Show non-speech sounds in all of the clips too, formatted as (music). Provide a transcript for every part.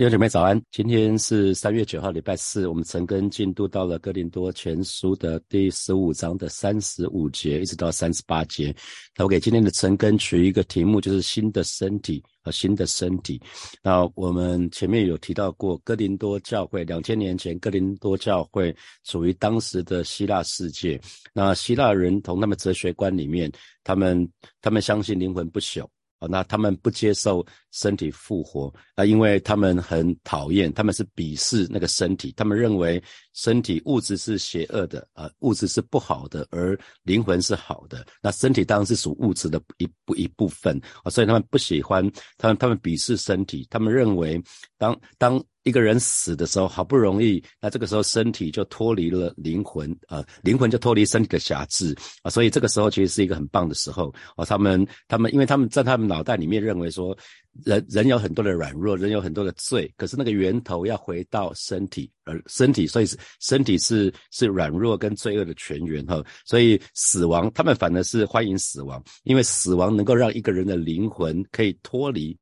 弟兄姐妹早安，今天是三月九号，礼拜四。我们陈根进度到了哥林多前书的第十五章的三十五节，一直到三十八节。那我给今天的陈根取一个题目，就是新的身体和新的身体。那我们前面有提到过，哥林多教会两千年前，哥林多教会属于当时的希腊世界。那希腊人从他们哲学观里面，他们他们相信灵魂不朽。啊，那他们不接受身体复活啊，因为他们很讨厌，他们是鄙视那个身体，他们认为身体物质是邪恶的啊，物质是不好的，而灵魂是好的。那身体当然是属物质的一部一部分啊，所以他们不喜欢，他们他们鄙视身体，他们认为当当。一个人死的时候，好不容易，那这个时候身体就脱离了灵魂，啊，灵魂就脱离身体的辖制，啊，所以这个时候其实是一个很棒的时候，啊，他们，他们，因为他们在他们脑袋里面认为说，人人有很多的软弱，人有很多的罪，可是那个源头要回到身体，而身体，所以是身体是是软弱跟罪恶的泉源，哈，所以死亡，他们反而是欢迎死亡，因为死亡能够让一个人的灵魂可以脱离，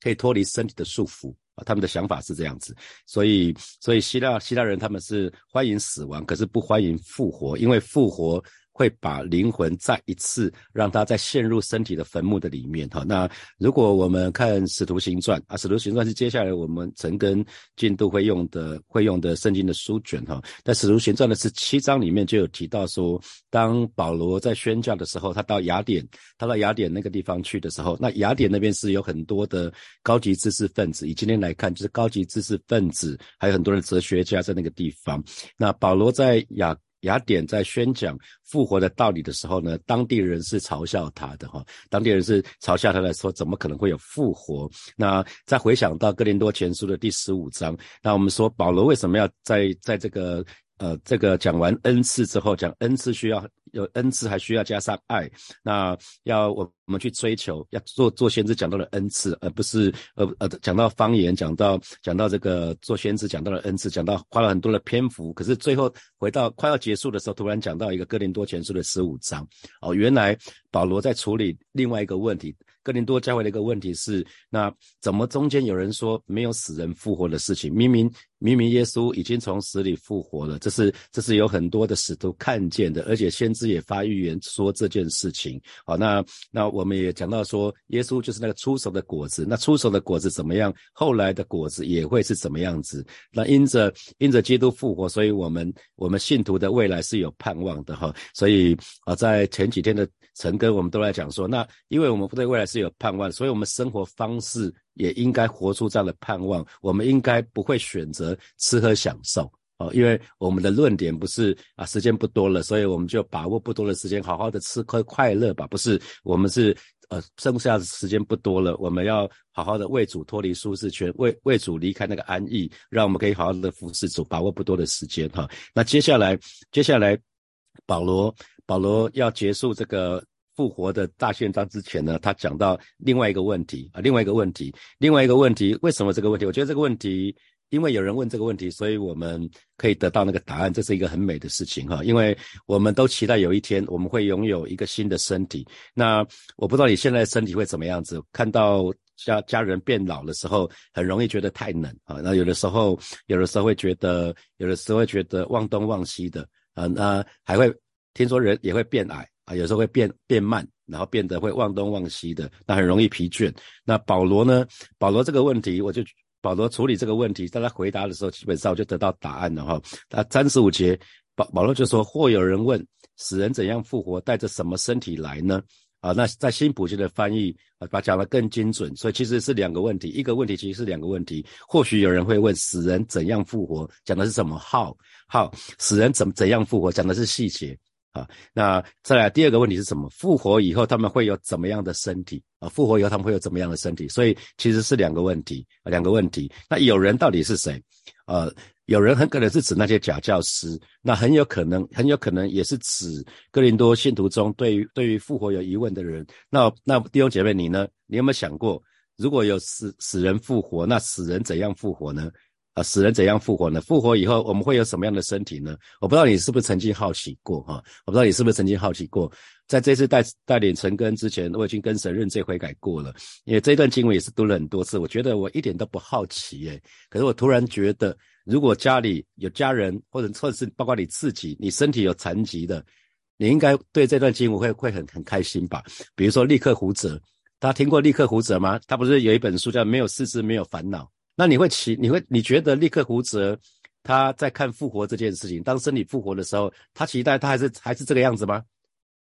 可以脱离身体的束缚。他们的想法是这样子，所以，所以希腊希腊人他们是欢迎死亡，可是不欢迎复活，因为复活。会把灵魂再一次让它再陷入身体的坟墓的里面哈。那如果我们看使徒行传啊，使徒行传是接下来我们陈根进度会用的会用的圣经的书卷哈。在使徒行传的是七章里面就有提到说，当保罗在宣教的时候，他到雅典，他到雅典那个地方去的时候，那雅典那边是有很多的高级知识分子，以今天来看就是高级知识分子，还有很多的哲学家在那个地方。那保罗在雅。雅典在宣讲复活的道理的时候呢，当地人是嘲笑他的哈，当地人是嘲笑他的说，怎么可能会有复活？那再回想到哥林多前书的第十五章，那我们说保罗为什么要在在这个呃这个讲完恩赐之后，讲恩赐需要。有恩赐，还需要加上爱。那要我我们去追求，要做做先知讲到了恩赐，而不是呃呃讲到方言，讲到讲到这个做先知讲到了恩赐，讲到花了很多的篇幅。可是最后回到快要结束的时候，突然讲到一个哥林多前书的十五章。哦，原来保罗在处理另外一个问题。哥林多教会的一个问题是，那怎么中间有人说没有死人复活的事情？明明明明耶稣已经从死里复活了，这是这是有很多的使徒看见的，而且先知也发预言说这件事情。好，那那我们也讲到说，耶稣就是那个出手的果子，那出手的果子怎么样？后来的果子也会是怎么样子？那因着因着基督复活，所以我们我们信徒的未来是有盼望的哈。所以啊，在前几天的晨更，我们都来讲说，那因为我们对未来是有盼望，所以我们生活方式也应该活出这样的盼望。我们应该不会选择吃喝享受哦，因为我们的论点不是啊，时间不多了，所以我们就把握不多的时间，好好的吃喝快乐吧。不是，我们是呃，剩下的时间不多了，我们要好好的为主脱离舒适圈，为为主离开那个安逸，让我们可以好好的服侍主，把握不多的时间哈。那接下来，接下来，保罗保罗要结束这个。复活的大宪章之前呢，他讲到另外一个问题啊，另外一个问题，另外一个问题，为什么这个问题？我觉得这个问题，因为有人问这个问题，所以我们可以得到那个答案，这是一个很美的事情哈。因为我们都期待有一天我们会拥有一个新的身体。那我不知道你现在身体会怎么样子？看到家家人变老的时候，很容易觉得太冷啊。那有的时候，有的时候会觉得，有的时候会觉得忘东忘西的啊。那还会听说人也会变矮。有时候会变变慢，然后变得会忘东忘西的，那很容易疲倦。那保罗呢？保罗这个问题，我就保罗处理这个问题，在他回答的时候，基本上我就得到答案了哈。他三十五节，保保罗就说：或有人问，死人怎样复活，带着什么身体来呢？啊，那在新普京的翻译啊，把讲得更精准。所以其实是两个问题，一个问题其实是两个问题。或许有人会问，死人怎样复活，讲的是什么号？号死人怎怎样复活，讲的是细节。啊，那再来第二个问题是什么？复活以后他们会有怎么样的身体？啊，复活以后他们会有怎么样的身体？所以其实是两个问题，两个问题。那有人到底是谁？呃，有人很可能是指那些假教师，那很有可能，很有可能也是指哥林多信徒中对于对于复活有疑问的人。那那弟兄姐妹，你呢？你有没有想过，如果有死死人复活，那死人怎样复活呢？啊，死人怎样复活呢？复活以后我们会有什么样的身体呢？我不知道你是不是曾经好奇过哈？我不知道你是不是曾经好奇过，在这次带带领成根之前，我已经跟神认罪悔改过了。因为这段经文也是读了很多次，我觉得我一点都不好奇耶。可是我突然觉得，如果家里有家人，或者或者是包括你自己，你身体有残疾的，你应该对这段经文会会很很开心吧？比如说利克胡哲，大家听过利克胡哲吗？他不是有一本书叫《没有四肢没有烦恼》？那你会奇，你会你觉得立刻胡哲他在看复活这件事情，当身体复活的时候，他期待他还是还是这个样子吗？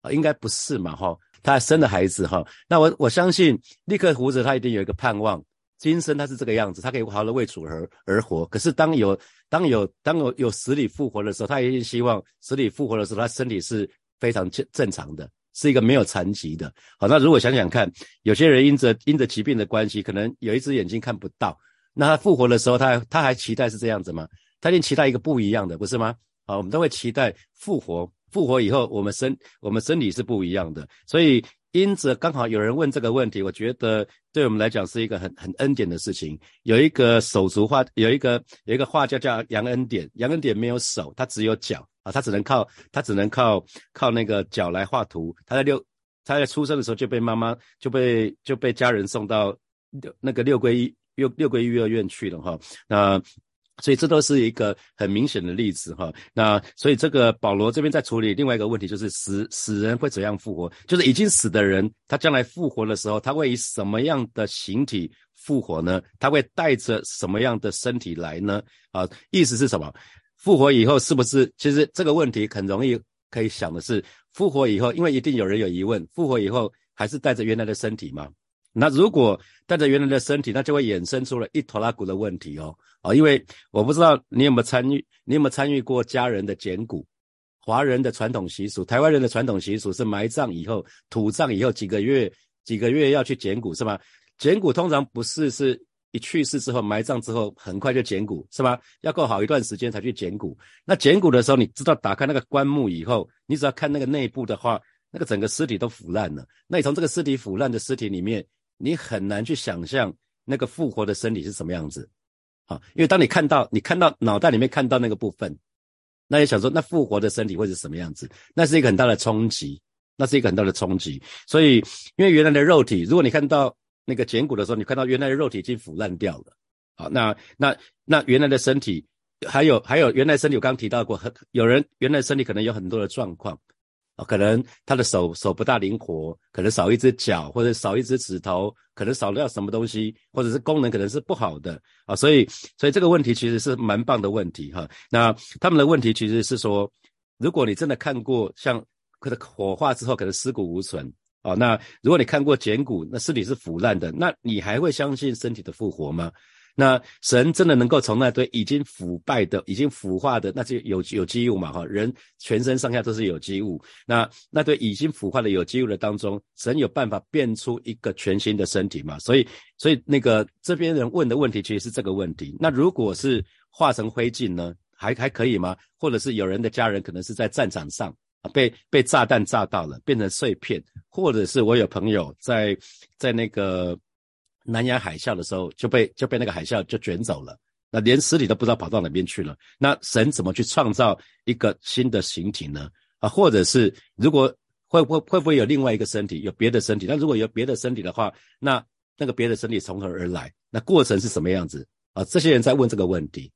啊，应该不是嘛，哈，他还生了孩子哈。那我我相信立刻胡哲他一定有一个盼望，今生他是这个样子，他可以好好的为主而而活。可是当有当有当有有死里复活的时候，他一定希望死里复活的时候，他身体是非常正正常的，是一个没有残疾的。好，那如果想想看，有些人因着因着疾病的关系，可能有一只眼睛看不到。那他复活的时候，他他还期待是这样子吗？他一定期待一个不一样的，不是吗？啊，我们都会期待复活，复活以后我们身我们身体是不一样的。所以因此刚好有人问这个问题，我觉得对我们来讲是一个很很恩典的事情。有一个手足画，有一个有一个画家叫杨恩典，杨恩典没有手，他只有脚啊，他只能靠他只能靠靠那个脚来画图。他在六他在出生的时候就被妈妈就被就被家人送到六那个六归一。六六个幼儿院去了哈，那所以这都是一个很明显的例子哈。那所以这个保罗这边在处理另外一个问题，就是死死人会怎样复活？就是已经死的人，他将来复活的时候，他会以什么样的形体复活呢？他会带着什么样的身体来呢？啊，意思是什么？复活以后是不是？其实这个问题很容易可以想的是，复活以后，因为一定有人有疑问，复活以后还是带着原来的身体吗？那如果带着原来的身体，那就会衍生出了一坨拉骨的问题哦。啊，因为我不知道你有没有参与，你有没有参与过家人的捡骨？华人的传统习俗，台湾人的传统习俗是埋葬以后，土葬以后几个月，几个月要去捡骨，是吗？捡骨通常不是是一去世之后埋葬之后很快就捡骨，是吧？要过好一段时间才去捡骨。那捡骨的时候，你知道打开那个棺木以后，你只要看那个内部的话，那个整个尸体都腐烂了。那你从这个尸体腐烂的尸体里面。你很难去想象那个复活的身体是什么样子，啊，因为当你看到你看到脑袋里面看到那个部分，那你想说那复活的身体会是什么样子？那是一个很大的冲击，那是一个很大的冲击。所以，因为原来的肉体，如果你看到那个捡骨的时候，你看到原来的肉体已经腐烂掉了，好，那那那原来的身体，还有还有原来身体，我刚刚提到过，很有人原来身体可能有很多的状况。啊，可能他的手手不大灵活，可能少一只脚，或者少一只指头，可能少掉什么东西，或者是功能可能是不好的啊，所以所以这个问题其实是蛮棒的问题哈。那他们的问题其实是说，如果你真的看过像可能火化之后可能尸骨无存啊，那如果你看过捡骨，那尸体是腐烂的，那你还会相信身体的复活吗？那神真的能够从那堆已经腐败的、已经腐化的那些有有机物嘛？哈，人全身上下都是有机物。那那堆已经腐化的有机物的当中，神有办法变出一个全新的身体嘛？所以，所以那个这边人问的问题其实是这个问题。那如果是化成灰烬呢？还还可以吗？或者是有人的家人可能是在战场上啊，被被炸弹炸到了，变成碎片，或者是我有朋友在在那个。南洋海啸的时候就被就被那个海啸就卷走了，那连尸体都不知道跑到哪边去了。那神怎么去创造一个新的形体呢？啊，或者是如果会不会会不会有另外一个身体，有别的身体？那如果有别的身体的话，那那个别的身体从何而来？那过程是什么样子？啊，这些人在问这个问题。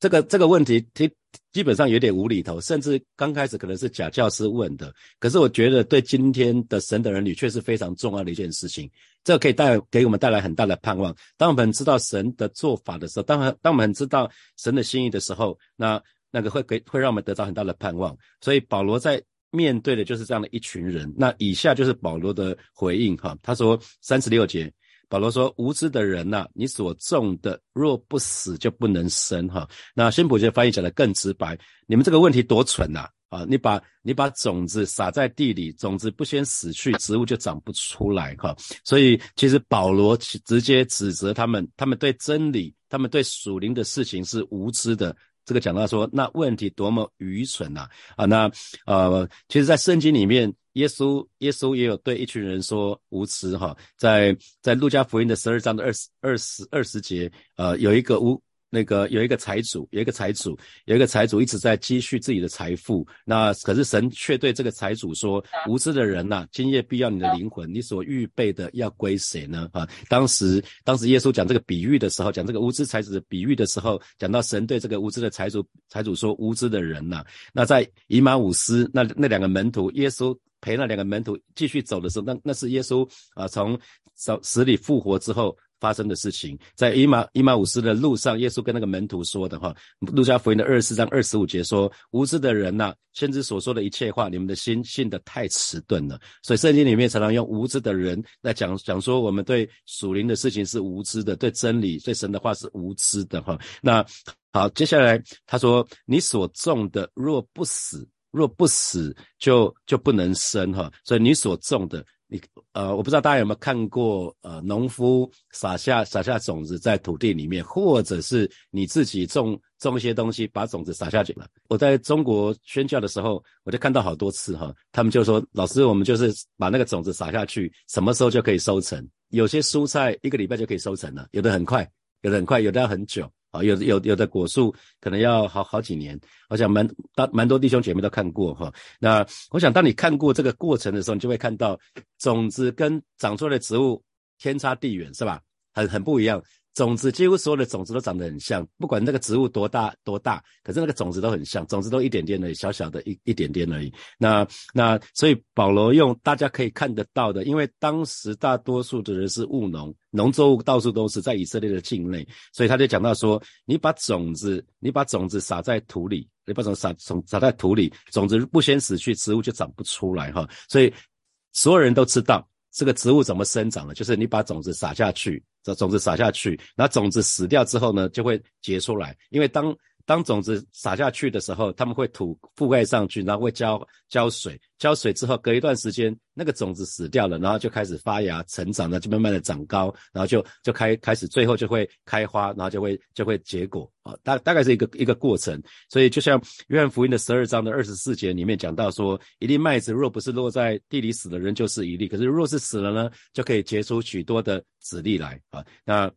这个这个问题，基基本上有点无厘头，甚至刚开始可能是假教师问的。可是我觉得，对今天的神的儿女却是非常重要的一件事情。这可以带给我们带来很大的盼望。当我们知道神的做法的时候，当当我们知道神的心意的时候，那那个会给会让我们得到很大的盼望。所以保罗在面对的就是这样的一群人。那以下就是保罗的回应哈，他说三十六节。保罗说：“无知的人呐，你所种的若不死，就不能生。”哈，那新普学翻译讲的更直白。你们这个问题多蠢呐！啊，你把你把种子撒在地里，种子不先死去，植物就长不出来。哈，所以其实保罗直接指责他们，他们对真理，他们对属灵的事情是无知的。这个讲到说，那问题多么愚蠢呐！啊，那呃，其实，在圣经里面。耶稣，耶稣也有对一群人说无耻哈，在在路加福音的十二章的二十二十二十节，呃，有一个无那个有一个财主，有一个财主，有一个财主一直在积蓄自己的财富。那可是神却对这个财主说：“无知的人呐，今夜必要你的灵魂，你所预备的要归谁呢？”啊，当时当时耶稣讲这个比喻的时候，讲这个无知财主的比喻的时候，讲到神对这个无知的财主财主说：“无知的人呐。”那在以马五斯那那两个门徒，耶稣陪那两个门徒继续走的时候，那那是耶稣啊从死死里复活之后。发生的事情，在伊马伊马五斯的路上，耶稣跟那个门徒说的哈，路加福音的二十四章二十五节说：“无知的人呐，先知所说的一切话，你们的心信的太迟钝了。”所以圣经里面常常用无知的人来讲讲说，我们对属灵的事情是无知的，对真理、对神的话是无知的哈。那好，接下来他说：“你所种的若不死，若不死，就就不能生哈。所以你所种的。”你呃，我不知道大家有没有看过呃，农夫撒下撒下种子在土地里面，或者是你自己种种一些东西，把种子撒下去了。我在中国宣教的时候，我就看到好多次哈，他们就说老师，我们就是把那个种子撒下去，什么时候就可以收成？有些蔬菜一个礼拜就可以收成了，有的很快，有的很快，有的要很久。啊，有有有的果树可能要好好几年，我想蛮大蛮多弟兄姐妹都看过哈。那我想当你看过这个过程的时候，你就会看到种子跟长出来的植物天差地远，是吧？很很不一样。种子几乎所有的种子都长得很像，不管那个植物多大多大，可是那个种子都很像，种子都一点点而已，小小的一一点点而已。那那所以保罗用大家可以看得到的，因为当时大多数的人是务农，农作物到处都是在以色列的境内，所以他就讲到说，你把种子，你把种子撒在土里，你把种撒种撒在土里，种子不先死去，植物就长不出来哈。所以所有人都知道。这个植物怎么生长呢？就是你把种子撒下去，这种子撒下去，那种子死掉之后呢，就会结出来。因为当当种子撒下去的时候，他们会土覆盖上去，然后会浇浇水，浇水之后隔一段时间，那个种子死掉了，然后就开始发芽成长，然后就慢慢的长高，然后就 (laughs) 就开开始，最后就会开花，然后就会就会结果啊，大大概是一个一个过程。所以就像约翰福音的十二章的二十四节里面讲到说，一粒麦子若不是落在地里死的，人就是一粒；可是若是死了呢，就可以结出许多的籽粒来啊。那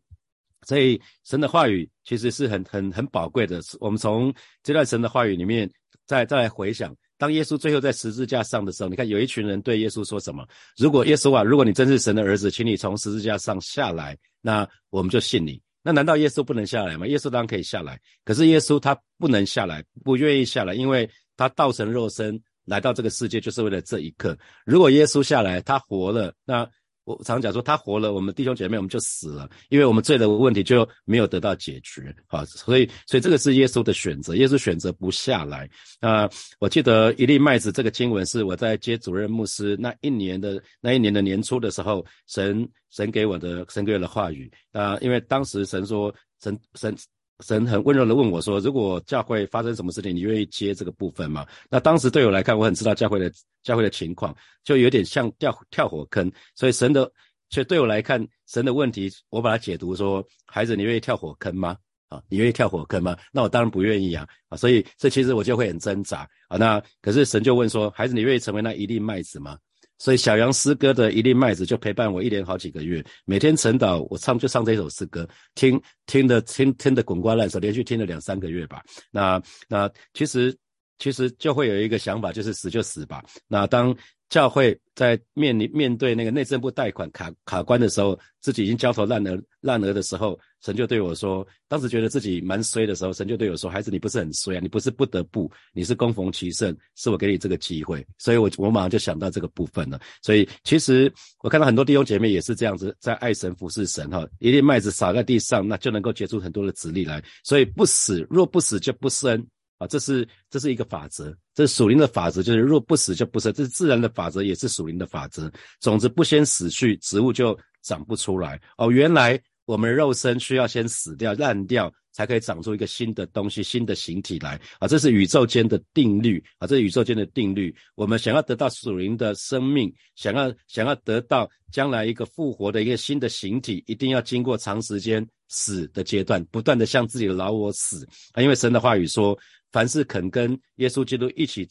所以神的话语其实是很很很宝贵的。我们从这段神的话语里面再再来回想，当耶稣最后在十字架上的时候，你看有一群人对耶稣说什么？如果耶稣啊，如果你真是神的儿子，请你从十字架上下来，那我们就信你。那难道耶稣不能下来吗？耶稣当然可以下来，可是耶稣他不能下来，不愿意下来，因为他道成肉身来到这个世界就是为了这一刻。如果耶稣下来，他活了，那。我常讲说，他活了，我们弟兄姐妹我们就死了，因为我们罪的问题就没有得到解决，好，所以，所以这个是耶稣的选择，耶稣选择不下来。啊，我记得一粒麦子这个经文是我在接主任牧师那一年的那一年的年初的时候，神神给我的神给我的话语啊，因为当时神说神神。神很温柔的问我说：“如果教会发生什么事情，你愿意接这个部分吗？”那当时对我来看，我很知道教会的教会的情况，就有点像跳跳火坑。所以神的，所以对我来看，神的问题，我把它解读说：“孩子，你愿意跳火坑吗？啊，你愿意跳火坑吗？”那我当然不愿意啊！啊，所以这其实我就会很挣扎啊。那可是神就问说：“孩子，你愿意成为那一粒麦子吗？”所以小杨诗歌的一粒麦子就陪伴我一连好几个月，每天晨祷我唱就唱这首诗歌，听听的听听的滚瓜烂熟，连续听了两三个月吧。那那其实其实就会有一个想法，就是死就死吧。那当教会在面临面对那个内政部贷款卡卡关的时候，自己已经焦头烂额烂额的时候，神就对我说，当时觉得自己蛮衰的时候，神就对我说：“孩子，你不是很衰啊，你不是不得不，你是供逢其盛，是我给你这个机会。”所以，我我马上就想到这个部分了。所以，其实我看到很多弟兄姐妹也是这样子，在爱神服侍神哈，一粒麦子撒在地上，那就能够结出很多的籽粒来。所以，不死，若不死就不生。啊，这是这是一个法则，这是属灵的法则，就是若不死就不生，这是自然的法则，也是属灵的法则。种子不先死去，植物就长不出来。哦，原来我们肉身需要先死掉、烂掉，才可以长出一个新的东西、新的形体来。啊，这是宇宙间的定律。啊，这是宇宙间的定律。我们想要得到属灵的生命，想要想要得到将来一个复活的一个新的形体，一定要经过长时间死的阶段，不断的向自己的老我死。啊，因为神的话语说。凡是肯跟耶稣基督一起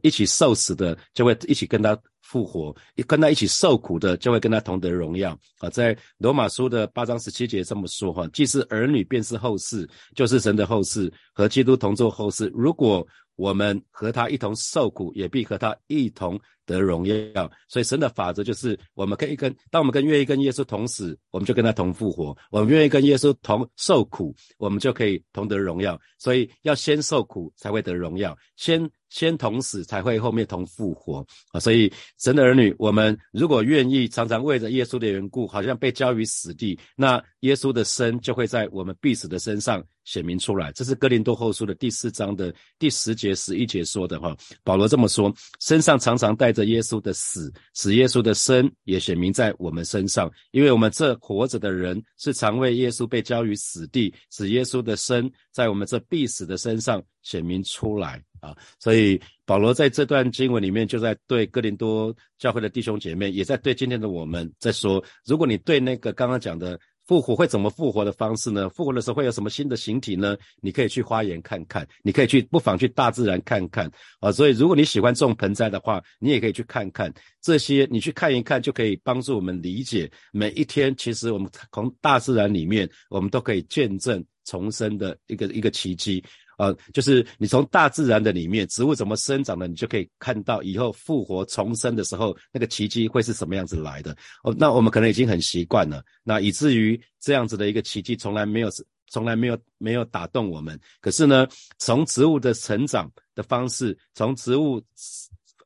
一起受死的，就会一起跟他复活；跟他一起受苦的，就会跟他同得荣耀。啊，在罗马书的八章十七节这么说哈：既是儿女，便是后世，就是神的后世，和基督同作后世。如果我们和他一同受苦，也必和他一同得荣耀。所以神的法则就是，我们可以跟，当我们跟愿意跟耶稣同死，我们就跟他同复活；我们愿意跟耶稣同受苦，我们就可以同得荣耀。所以要先受苦才会得荣耀，先。先同死才会后面同复活啊！所以神的儿女，我们如果愿意常常为着耶稣的缘故，好像被交于死地，那耶稣的生就会在我们必死的身上显明出来。这是哥林多后书的第四章的第十节、十一节说的哈。保罗这么说：身上常常带着耶稣的死，使耶稣的生也显明在我们身上。因为我们这活着的人是常为耶稣被交于死地，使耶稣的生在我们这必死的身上显明出来。啊，所以保罗在这段经文里面就在对哥林多教会的弟兄姐妹，也在对今天的我们在说：如果你对那个刚刚讲的复活会怎么复活的方式呢？复活的时候会有什么新的形体呢？你可以去花园看看，你可以去不妨去大自然看看啊。所以如果你喜欢种盆栽的话，你也可以去看看这些，你去看一看就可以帮助我们理解每一天，其实我们从大自然里面，我们都可以见证重生的一个一个奇迹。呃，就是你从大自然的里面，植物怎么生长的，你就可以看到以后复活重生的时候，那个奇迹会是什么样子来的。哦，那我们可能已经很习惯了，那以至于这样子的一个奇迹从来没有，从来没有没有打动我们。可是呢，从植物的成长的方式，从植物。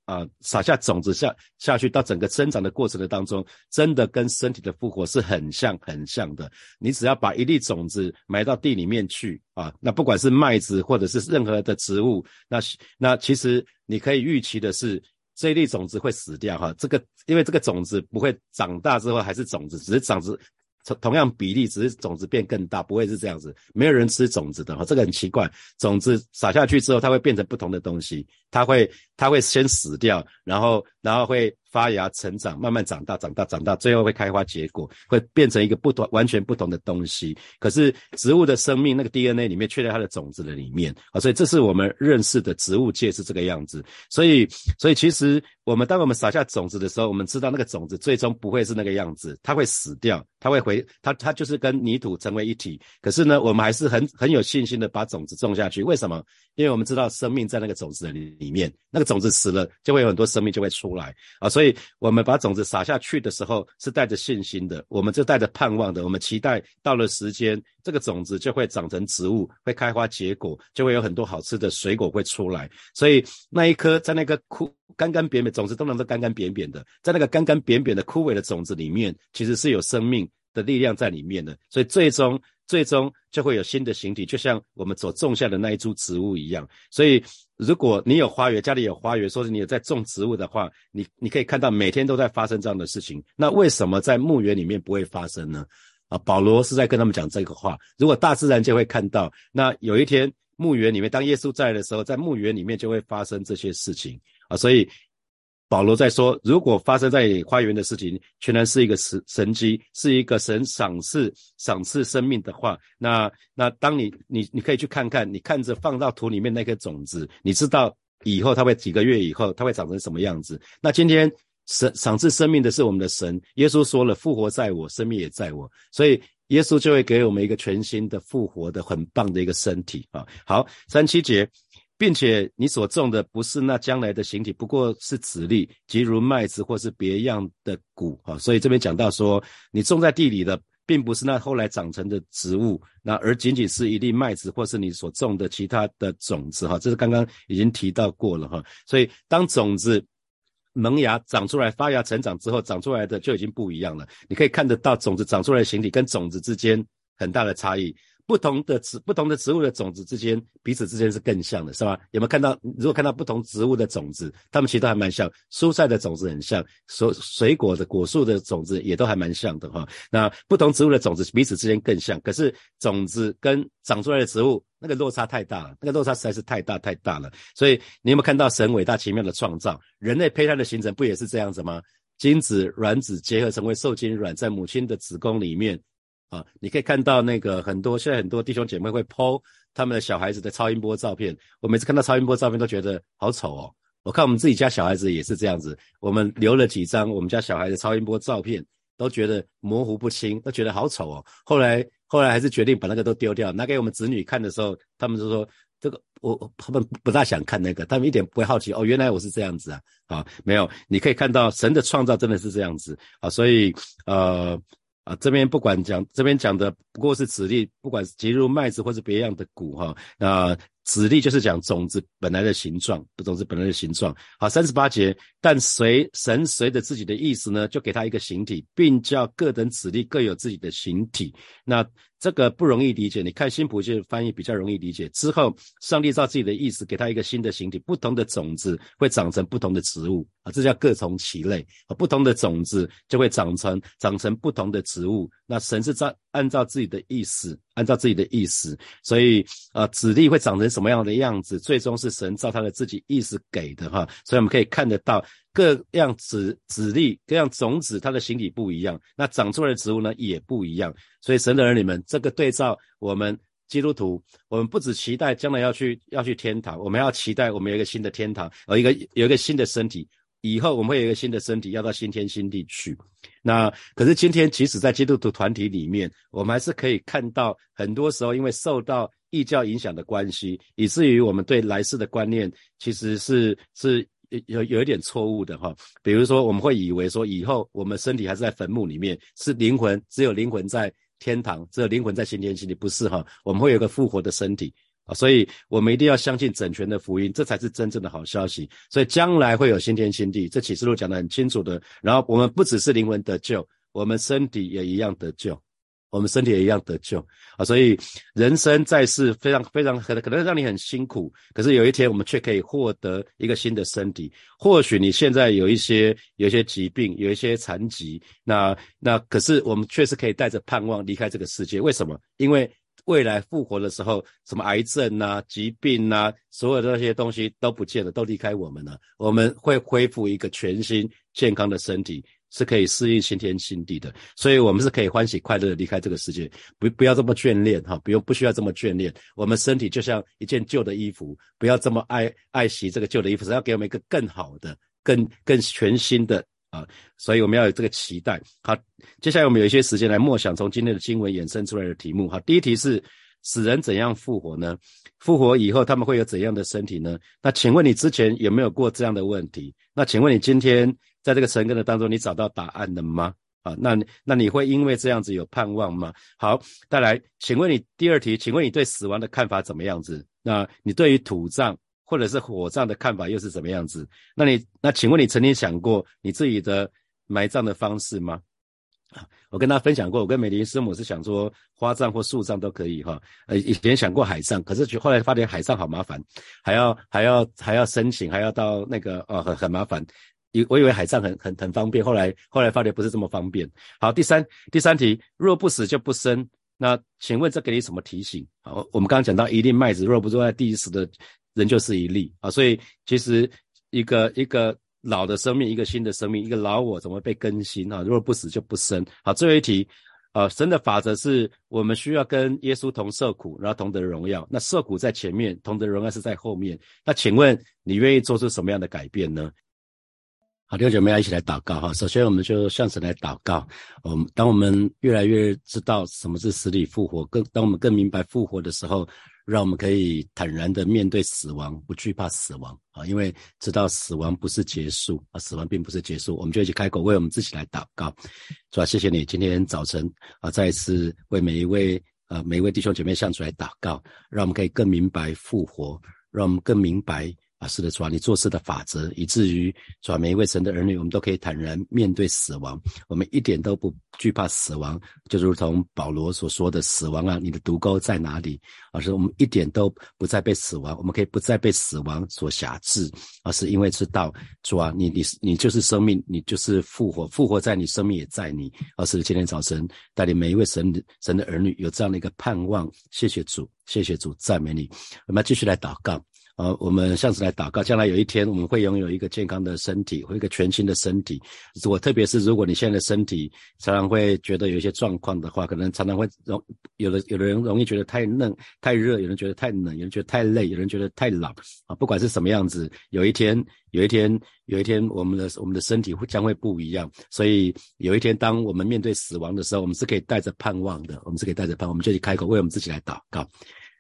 啊，撒下种子下下去，到整个生长的过程的当中，真的跟身体的复活是很像很像的。你只要把一粒种子埋到地里面去啊，那不管是麦子或者是任何的植物，那那其实你可以预期的是，这一粒种子会死掉哈。这个因为这个种子不会长大之后还是种子，只是长子。同同样比例，只是种子变更大，不会是这样子。没有人吃种子的哈，这个很奇怪。种子撒下去之后，它会变成不同的东西，它会它会先死掉，然后然后会。发芽、成长，慢慢长大，长大，长大，最后会开花结果，会变成一个不同、完全不同的东西。可是植物的生命，那个 DNA 里面却在它的种子的里面啊，所以这是我们认识的植物界是这个样子。所以，所以其实我们当我们撒下种子的时候，我们知道那个种子最终不会是那个样子，它会死掉，它会回，它它就是跟泥土成为一体。可是呢，我们还是很很有信心的把种子种下去。为什么？因为我们知道生命在那个种子的里里面，那个种子死了，就会有很多生命就会出来啊，所以。我们把种子撒下去的时候，是带着信心的，我们就带着盼望的，我们期待到了时间，这个种子就会长成植物，会开花结果，就会有很多好吃的水果会出来。所以那一颗在那个枯干干扁扁种子都能够干干扁扁的，在那个干干扁扁的枯萎的种子里面，其实是有生命的力量在里面的。所以最终。最终就会有新的形体，就像我们所种下的那一株植物一样。所以，如果你有花园，家里有花园，说是你有在种植物的话，你你可以看到每天都在发生这样的事情。那为什么在墓园里面不会发生呢？啊，保罗是在跟他们讲这个话。如果大自然就会看到，那有一天墓园里面，当耶稣在的时候，在墓园里面就会发生这些事情啊。所以。保罗在说，如果发生在花园的事情，全然是一个神神机，是一个神赏赐赏赐生命的话，那那当你你你可以去看看，你看着放到土里面那颗种子，你知道以后它会几个月以后它会长成什么样子？那今天神赏赐生命的是我们的神，耶稣说了，复活在我，生命也在我，所以耶稣就会给我们一个全新的复活的很棒的一个身体啊。好，三七节。并且你所种的不是那将来的形体，不过是籽粒，即如麦子或是别样的谷啊。所以这边讲到说，你种在地里的，并不是那后来长成的植物，那而仅仅是一粒麦子，或是你所种的其他的种子哈。这是刚刚已经提到过了哈。所以当种子萌芽长出来、发芽成长之后，长出来的就已经不一样了。你可以看得到种子长出来的形体跟种子之间很大的差异。不同的植不同的植物的种子之间彼此之间是更像的，是吧？有没有看到？如果看到不同植物的种子，它们其实都还蛮像。蔬菜的种子很像，水水果的果树的种子也都还蛮像的哈。那不同植物的种子彼此之间更像，可是种子跟长出来的植物那个落差太大了，那个落差实在是太大太大了。所以你有没有看到神伟大奇妙的创造？人类胚胎的形成不也是这样子吗？精子卵子结合成为受精卵，在母亲的子宫里面。你可以看到那个很多现在很多弟兄姐妹会剖他们的小孩子的超音波照片，我每次看到超音波照片都觉得好丑哦。我看我们自己家小孩子也是这样子，我们留了几张我们家小孩的超音波照片，都觉得模糊不清，都觉得好丑哦。后来后来还是决定把那个都丢掉，拿给我们子女看的时候，他们就说这个我他们不大想看那个，他们一点不会好奇哦，原来我是这样子啊啊，没有，你可以看到神的创造真的是这样子啊，所以呃。啊，这边不管讲，这边讲的不过是子粒，不管是结入麦子或是别样的谷哈，那。子粒就是讲种子本来的形状，种子本来的形状。好，三十八节，但随神随着自己的意思呢，就给他一个形体，并叫各等子粒各有自己的形体。那这个不容易理解，你看新普世翻译比较容易理解。之后，上帝照自己的意思给他一个新的形体，不同的种子会长成不同的植物啊，这叫各从其类啊。不同的种子就会长成长成不同的植物。那神是照按照自己的意思，按照自己的意思，所以啊，子粒会长成。什么样的样子，最终是神照他的自己意思给的哈，所以我们可以看得到各样子子粒、各样种子，它的形体不一样，那长出来的植物呢也不一样。所以神的儿女们，这个对照我们基督徒，我们不只期待将来要去要去天堂，我们要期待我们有一个新的天堂，有一个有一个新的身体，以后我们会有一个新的身体，要到新天新地去。那可是今天，即使在基督徒团体里面，我们还是可以看到，很多时候因为受到异教影响的关系，以至于我们对来世的观念其实是是有有一点错误的哈。比如说，我们会以为说以后我们身体还是在坟墓里面，是灵魂只有灵魂在天堂，只有灵魂在新天新地，不是哈？我们会有个复活的身体啊，所以我们一定要相信整全的福音，这才是真正的好消息。所以将来会有新天新地，这启示录讲得很清楚的。然后我们不只是灵魂得救，我们身体也一样得救。我们身体也一样得救啊，所以人生在世非常非常可能可能让你很辛苦，可是有一天我们却可以获得一个新的身体。或许你现在有一些有一些疾病，有一些残疾，那那可是我们确实可以带着盼望离开这个世界。为什么？因为未来复活的时候，什么癌症呐、疾病呐，所有的那些东西都不见了，都离开我们了。我们会恢复一个全新健康的身体。是可以适应新天新地的，所以我们是可以欢喜快乐的离开这个世界，不不要这么眷恋哈，不用不需要这么眷恋。我们身体就像一件旧的衣服，不要这么爱爱惜这个旧的衣服，是要给我们一个更好的、更更全新的啊。所以我们要有这个期待。好，接下来我们有一些时间来默想从今天的经文衍生出来的题目。哈，第一题是死人怎样复活呢？复活以后他们会有怎样的身体呢？那请问你之前有没有过这样的问题？那请问你今天？在这个成根的当中，你找到答案了吗？啊，那那你会因为这样子有盼望吗？好，再来，请问你第二题，请问你对死亡的看法怎么样子？那你对于土葬或者是火葬的看法又是怎么样子？那你那请问你曾经想过你自己的埋葬的方式吗？啊，我跟他分享过，我跟美玲师母是想说花葬或树葬都可以哈。呃，以前想过海葬，可是后来发现海葬好麻烦，还要还要还要申请，还要到那个呃很很麻烦。以我以为海葬很很很方便，后来后来发觉不是这么方便。好，第三第三题，若不死就不生。那请问这给你什么提醒？好，我们刚刚讲到一粒麦子，若不坐在地死的人就是一粒啊。所以其实一个一个老的生命，一个新的生命，一个老我怎么被更新啊？如果不死就不生。好，最后一题，啊，神的法则是我们需要跟耶稣同受苦，然后同得荣耀。那受苦在前面，同得荣耀是在后面。那请问你愿意做出什么样的改变呢？好，弟兄姐妹要一起来祷告哈。首先，我们就向神来祷告。我们当我们越来越知道什么是死里复活，更当我们更明白复活的时候，让我们可以坦然的面对死亡，不惧怕死亡啊！因为知道死亡不是结束啊，死亡并不是结束。我们就一起开口为我们自己来祷告。主要，谢谢你今天早晨啊，再一次为每一位呃每一位弟兄姐妹向主来祷告，让我们可以更明白复活，让我们更明白。啊，是的，主啊，你做事的法则，以至于主啊，每一位神的儿女，我们都可以坦然面对死亡，我们一点都不惧怕死亡，就如同保罗所说的：“死亡啊，你的毒钩在哪里？”而是我们一点都不再被死亡，我们可以不再被死亡所辖制，而是因为知道主啊，你你你就是生命，你就是复活，复活在你，生命也在你。而是今天早晨带领每一位神神的儿女有这样的一个盼望，谢谢主，谢谢主，赞美你。我们继续来祷告。呃，我们向神来祷告，将来有一天我们会拥有一个健康的身体，或一个全新的身体。如果特别是如果你现在的身体常常会觉得有一些状况的话，可能常常会容有的有的人容易觉得太嫩、太热，有人觉得太冷，有人觉得太累，有人觉得太老啊。不管是什么样子，有一天，有一天，有一天，我们的我们的身体会将会不一样。所以有一天，当我们面对死亡的时候，我们是可以带着盼望的。我们是可以带着盼望，我们就去开口为我们自己来祷告。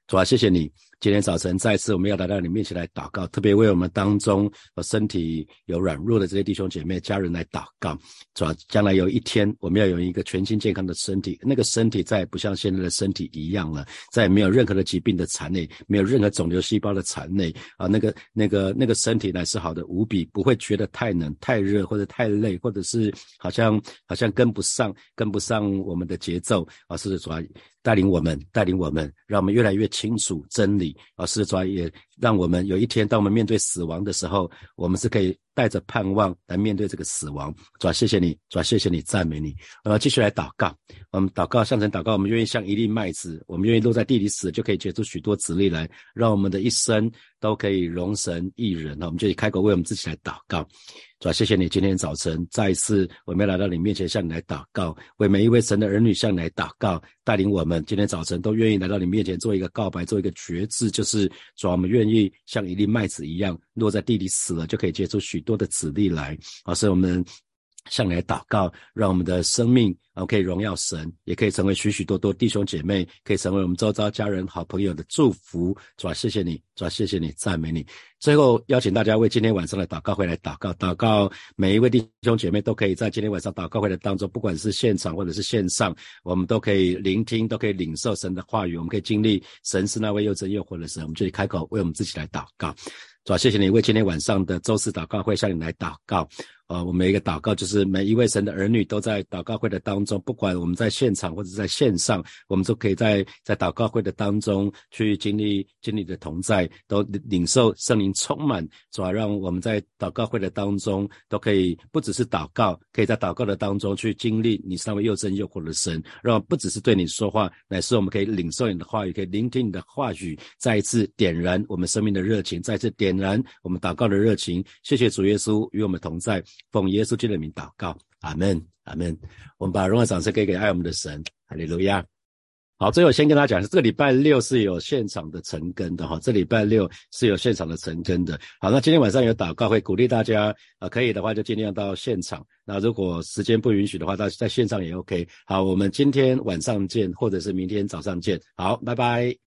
主啊，谢谢你。今天早晨再次，我们要来到你面前来祷告，特别为我们当中身体有软弱的这些弟兄姐妹、家人来祷告。主要，将来有一天，我们要有一个全新健康的身体，那个身体再也不像现在的身体一样了，再也没有任何的疾病的残累，没有任何肿瘤细胞的残累啊！那个、那个、那个身体乃是好的无比，不会觉得太冷、太热或者太累，或者是好像好像跟不上、跟不上我们的节奏啊！是主要带领我们，带领我们，让我们越来越清楚真理。啊，是主也让我们有一天，当我们面对死亡的时候，我们是可以带着盼望来面对这个死亡。主，谢谢你，主，谢谢你，赞美你。我们继续来祷告，我们祷告，向神祷告，我们愿意像一粒麦子，我们愿意落在地里死，就可以结出许多子粒来，让我们的一生都可以荣神一人。那我们就以开口为我们自己来祷告。主，谢谢你今天早晨再一次我们来到你面前向你来祷告，为每一位神的儿女向你来祷告，带领我们今天早晨都愿意来到你面前做一个告白，做一个决志，就是主，我们愿意像一粒麦子一样落在地里死了，就可以结出许多的籽粒来。啊，所以我们。向来祷告，让我们的生命啊可以荣耀神，也可以成为许许多多弟兄姐妹，可以成为我们周遭家人、好朋友的祝福。主啊，谢谢你，主啊，谢谢你，赞美你。最后邀请大家为今天晚上的祷告会来祷告，祷告每一位弟兄姐妹都可以在今天晚上祷告会的当中，不管是现场或者是线上，我们都可以聆听，都可以领受神的话语，我们可以经历神是那位又真又活的神，我们就开口为我们自己来祷告。主啊，谢谢你为今天晚上的周四祷告会向你来祷告。呃，我们一个祷告就是每一位神的儿女都在祷告会的当中，不管我们在现场或者在线上，我们都可以在在祷告会的当中去经历经历的同在，都领受圣灵充满，主要让我们在祷告会的当中都可以不只是祷告，可以在祷告的当中去经历你是那位又真又活的神，让不只是对你说话，乃是我们可以领受你的话语，可以聆听你的话语，再一次点燃我们生命的热情，再次点燃我们祷告的热情。谢谢主耶稣与我们同在。奉耶稣基督的名祷告，阿门，阿门。我们把荣耀掌声给给爱我们的神，哈利路亚。好，最后先跟大家讲，是这个礼拜六是有现场的成根的哈，这礼拜六是有现场的成根的。好，那今天晚上有祷告会，鼓励大家啊，可以的话就尽量到现场。那如果时间不允许的话，在在线上也 OK。好，我们今天晚上见，或者是明天早上见。好，拜拜。